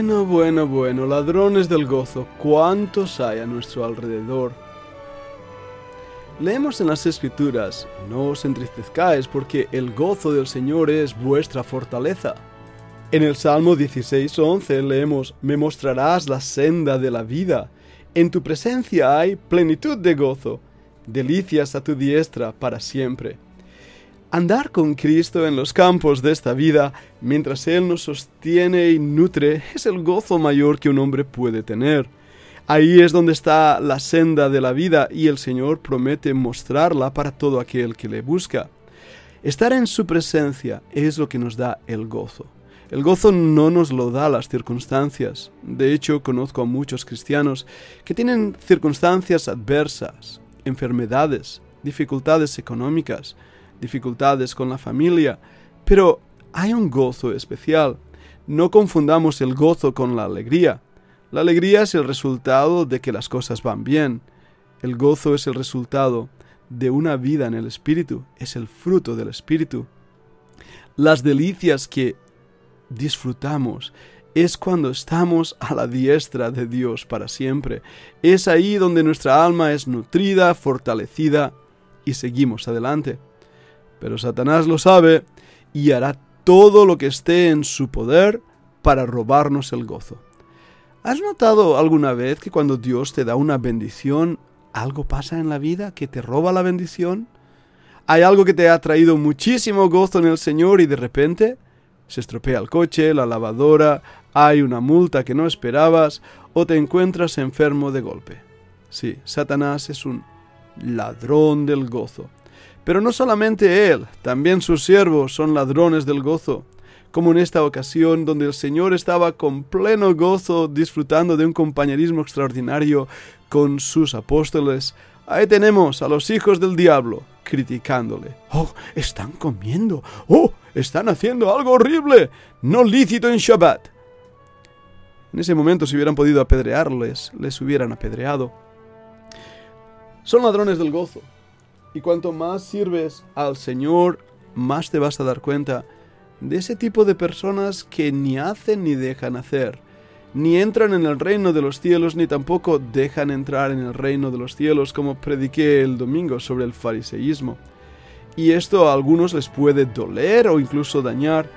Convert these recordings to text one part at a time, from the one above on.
Bueno, bueno, bueno, ladrones del gozo, ¿cuántos hay a nuestro alrededor? Leemos en las Escrituras, no os entristezcáis porque el gozo del Señor es vuestra fortaleza. En el Salmo 16.11 leemos, me mostrarás la senda de la vida, en tu presencia hay plenitud de gozo, delicias a tu diestra para siempre. Andar con Cristo en los campos de esta vida, mientras Él nos sostiene y nutre, es el gozo mayor que un hombre puede tener. Ahí es donde está la senda de la vida y el Señor promete mostrarla para todo aquel que le busca. Estar en su presencia es lo que nos da el gozo. El gozo no nos lo da las circunstancias. De hecho, conozco a muchos cristianos que tienen circunstancias adversas, enfermedades, dificultades económicas, dificultades con la familia, pero hay un gozo especial. No confundamos el gozo con la alegría. La alegría es el resultado de que las cosas van bien. El gozo es el resultado de una vida en el Espíritu, es el fruto del Espíritu. Las delicias que disfrutamos es cuando estamos a la diestra de Dios para siempre. Es ahí donde nuestra alma es nutrida, fortalecida y seguimos adelante. Pero Satanás lo sabe y hará todo lo que esté en su poder para robarnos el gozo. ¿Has notado alguna vez que cuando Dios te da una bendición, algo pasa en la vida que te roba la bendición? ¿Hay algo que te ha traído muchísimo gozo en el Señor y de repente se estropea el coche, la lavadora, hay una multa que no esperabas o te encuentras enfermo de golpe? Sí, Satanás es un ladrón del gozo. Pero no solamente él, también sus siervos son ladrones del gozo, como en esta ocasión donde el Señor estaba con pleno gozo disfrutando de un compañerismo extraordinario con sus apóstoles. Ahí tenemos a los hijos del diablo criticándole. ¡Oh, están comiendo! ¡Oh, están haciendo algo horrible! No lícito en Shabbat. En ese momento si hubieran podido apedrearles, les hubieran apedreado. Son ladrones del gozo. Y cuanto más sirves al Señor, más te vas a dar cuenta de ese tipo de personas que ni hacen ni dejan hacer, ni entran en el reino de los cielos, ni tampoco dejan entrar en el reino de los cielos, como prediqué el domingo sobre el fariseísmo. Y esto a algunos les puede doler o incluso dañar,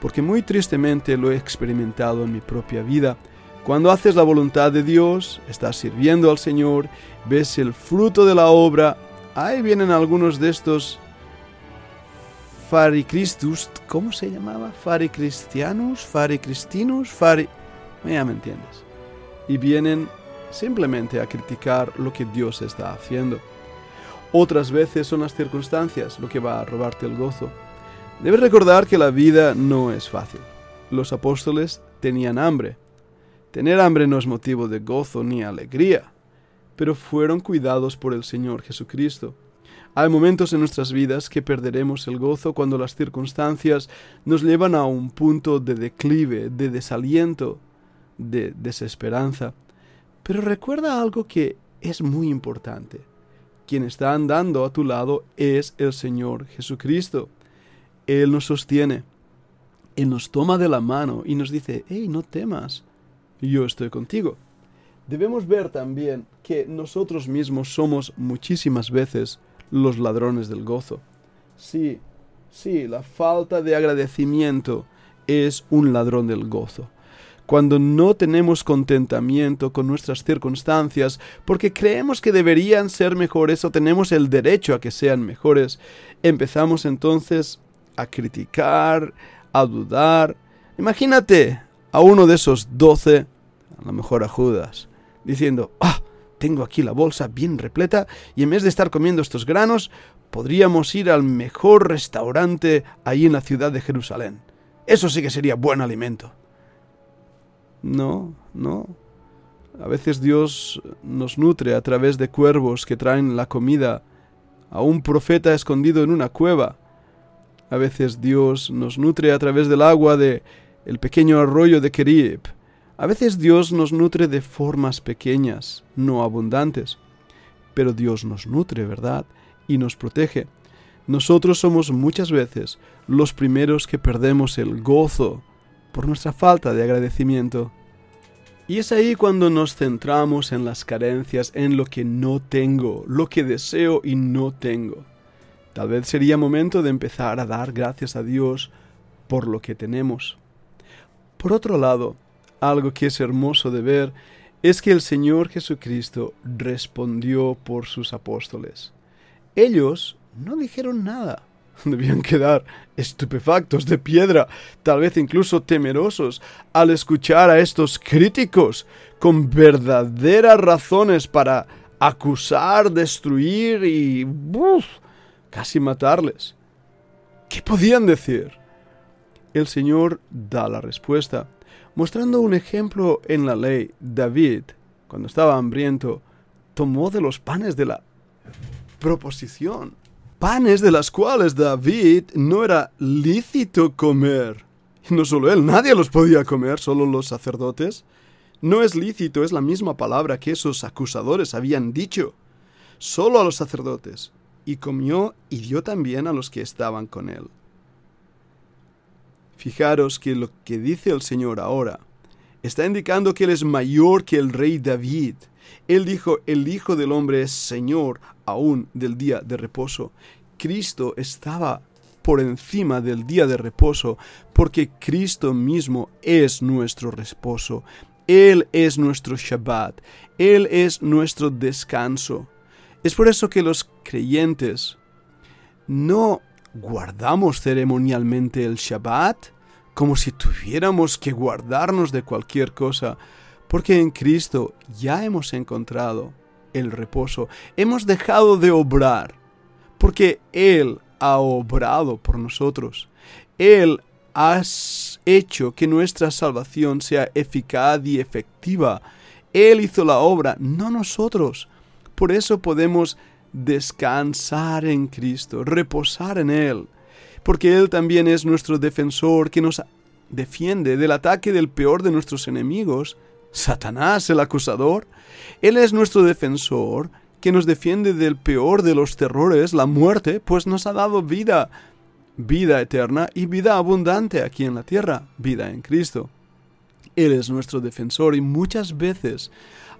porque muy tristemente lo he experimentado en mi propia vida. Cuando haces la voluntad de Dios, estás sirviendo al Señor, ves el fruto de la obra, Ahí vienen algunos de estos Faricristus, ¿cómo se llamaba? Faricristianus, Faricristinus, Fari... Ya me entiendes. Y vienen simplemente a criticar lo que Dios está haciendo. Otras veces son las circunstancias lo que va a robarte el gozo. Debes recordar que la vida no es fácil. Los apóstoles tenían hambre. Tener hambre no es motivo de gozo ni alegría pero fueron cuidados por el Señor Jesucristo. Hay momentos en nuestras vidas que perderemos el gozo cuando las circunstancias nos llevan a un punto de declive, de desaliento, de desesperanza. Pero recuerda algo que es muy importante. Quien está andando a tu lado es el Señor Jesucristo. Él nos sostiene. Él nos toma de la mano y nos dice, hey, no temas, yo estoy contigo debemos ver también que nosotros mismos somos muchísimas veces los ladrones del gozo. Sí, sí, la falta de agradecimiento es un ladrón del gozo. Cuando no tenemos contentamiento con nuestras circunstancias porque creemos que deberían ser mejores o tenemos el derecho a que sean mejores, empezamos entonces a criticar, a dudar. Imagínate a uno de esos doce, a lo mejor a Judas, diciendo, ah, tengo aquí la bolsa bien repleta y en vez de estar comiendo estos granos, podríamos ir al mejor restaurante ahí en la ciudad de Jerusalén. Eso sí que sería buen alimento. No, no. A veces Dios nos nutre a través de cuervos que traen la comida a un profeta escondido en una cueva. A veces Dios nos nutre a través del agua de el pequeño arroyo de Kerib a veces Dios nos nutre de formas pequeñas, no abundantes, pero Dios nos nutre, ¿verdad? Y nos protege. Nosotros somos muchas veces los primeros que perdemos el gozo por nuestra falta de agradecimiento. Y es ahí cuando nos centramos en las carencias, en lo que no tengo, lo que deseo y no tengo. Tal vez sería momento de empezar a dar gracias a Dios por lo que tenemos. Por otro lado, algo que es hermoso de ver es que el Señor Jesucristo respondió por sus apóstoles. Ellos no dijeron nada. Debían quedar estupefactos de piedra, tal vez incluso temerosos, al escuchar a estos críticos con verdaderas razones para acusar, destruir y casi matarles. ¿Qué podían decir? El Señor da la respuesta, mostrando un ejemplo en la ley. David, cuando estaba hambriento, tomó de los panes de la proposición panes de las cuales David no era lícito comer. Y no solo él, nadie los podía comer, solo los sacerdotes. No es lícito, es la misma palabra que esos acusadores habían dicho. Solo a los sacerdotes. Y comió y dio también a los que estaban con él. Fijaros que lo que dice el Señor ahora está indicando que Él es mayor que el rey David. Él dijo, el Hijo del Hombre es Señor aún del día de reposo. Cristo estaba por encima del día de reposo, porque Cristo mismo es nuestro reposo. Él es nuestro Shabbat. Él es nuestro descanso. Es por eso que los creyentes no guardamos ceremonialmente el Shabbat como si tuviéramos que guardarnos de cualquier cosa, porque en Cristo ya hemos encontrado el reposo, hemos dejado de obrar, porque Él ha obrado por nosotros. Él ha hecho que nuestra salvación sea eficaz y efectiva. Él hizo la obra, no nosotros. Por eso podemos descansar en Cristo, reposar en Él, porque Él también es nuestro defensor que nos defiende del ataque del peor de nuestros enemigos, Satanás el acusador. Él es nuestro defensor que nos defiende del peor de los terrores, la muerte, pues nos ha dado vida, vida eterna y vida abundante aquí en la tierra, vida en Cristo. Él es nuestro defensor y muchas veces,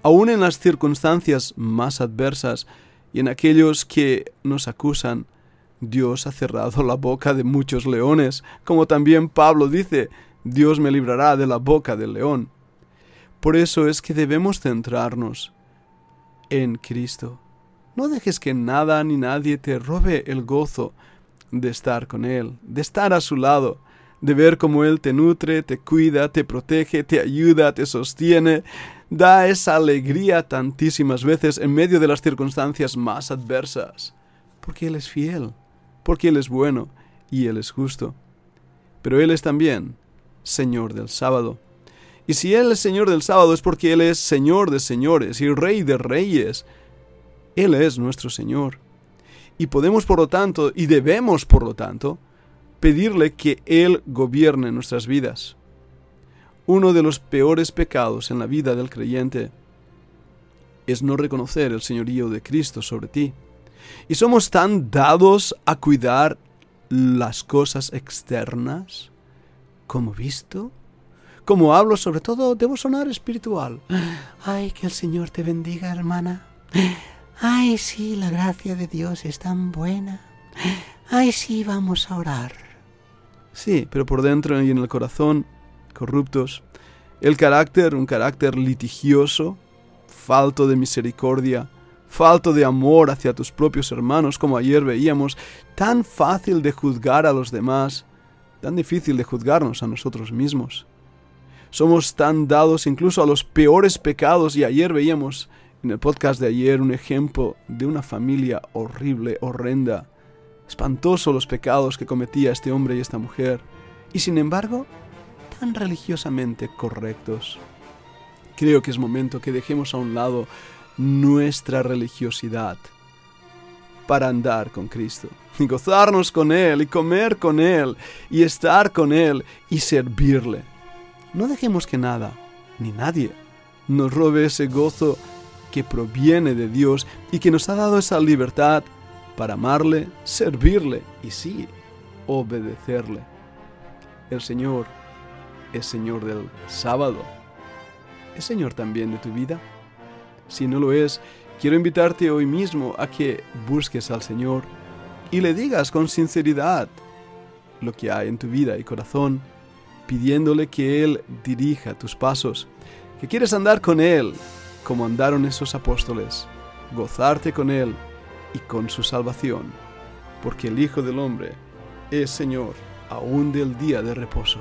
aun en las circunstancias más adversas y en aquellos que nos acusan, Dios ha cerrado la boca de muchos leones, como también Pablo dice, Dios me librará de la boca del león. Por eso es que debemos centrarnos en Cristo. No dejes que nada ni nadie te robe el gozo de estar con Él, de estar a su lado, de ver cómo Él te nutre, te cuida, te protege, te ayuda, te sostiene, da esa alegría tantísimas veces en medio de las circunstancias más adversas, porque Él es fiel, porque Él es bueno y Él es justo. Pero Él es también Señor del sábado. Y si Él es Señor del sábado es porque Él es Señor de señores y Rey de reyes. Él es nuestro Señor. Y podemos, por lo tanto, y debemos, por lo tanto, pedirle que Él gobierne nuestras vidas. Uno de los peores pecados en la vida del creyente es no reconocer el señorío de Cristo sobre ti. Y somos tan dados a cuidar las cosas externas como visto como hablo, sobre todo, debo sonar espiritual. Ay, que el Señor te bendiga, hermana. Ay, sí, la gracia de Dios es tan buena. Ay, sí, vamos a orar. Sí, pero por dentro y en el corazón, corruptos. El carácter, un carácter litigioso, falto de misericordia, falto de amor hacia tus propios hermanos, como ayer veíamos, tan fácil de juzgar a los demás, tan difícil de juzgarnos a nosotros mismos. Somos tan dados incluso a los peores pecados y ayer veíamos en el podcast de ayer un ejemplo de una familia horrible, horrenda. Espantoso los pecados que cometía este hombre y esta mujer. Y sin embargo, tan religiosamente correctos. Creo que es momento que dejemos a un lado nuestra religiosidad para andar con Cristo, y gozarnos con Él, y comer con Él, y estar con Él, y servirle. No dejemos que nada, ni nadie, nos robe ese gozo que proviene de Dios y que nos ha dado esa libertad para amarle, servirle y sí, obedecerle. El Señor es Señor del sábado. ¿Es Señor también de tu vida? Si no lo es, quiero invitarte hoy mismo a que busques al Señor y le digas con sinceridad lo que hay en tu vida y corazón, pidiéndole que Él dirija tus pasos, que quieres andar con Él como andaron esos apóstoles, gozarte con Él y con su salvación, porque el Hijo del Hombre es Señor aún del día de reposo.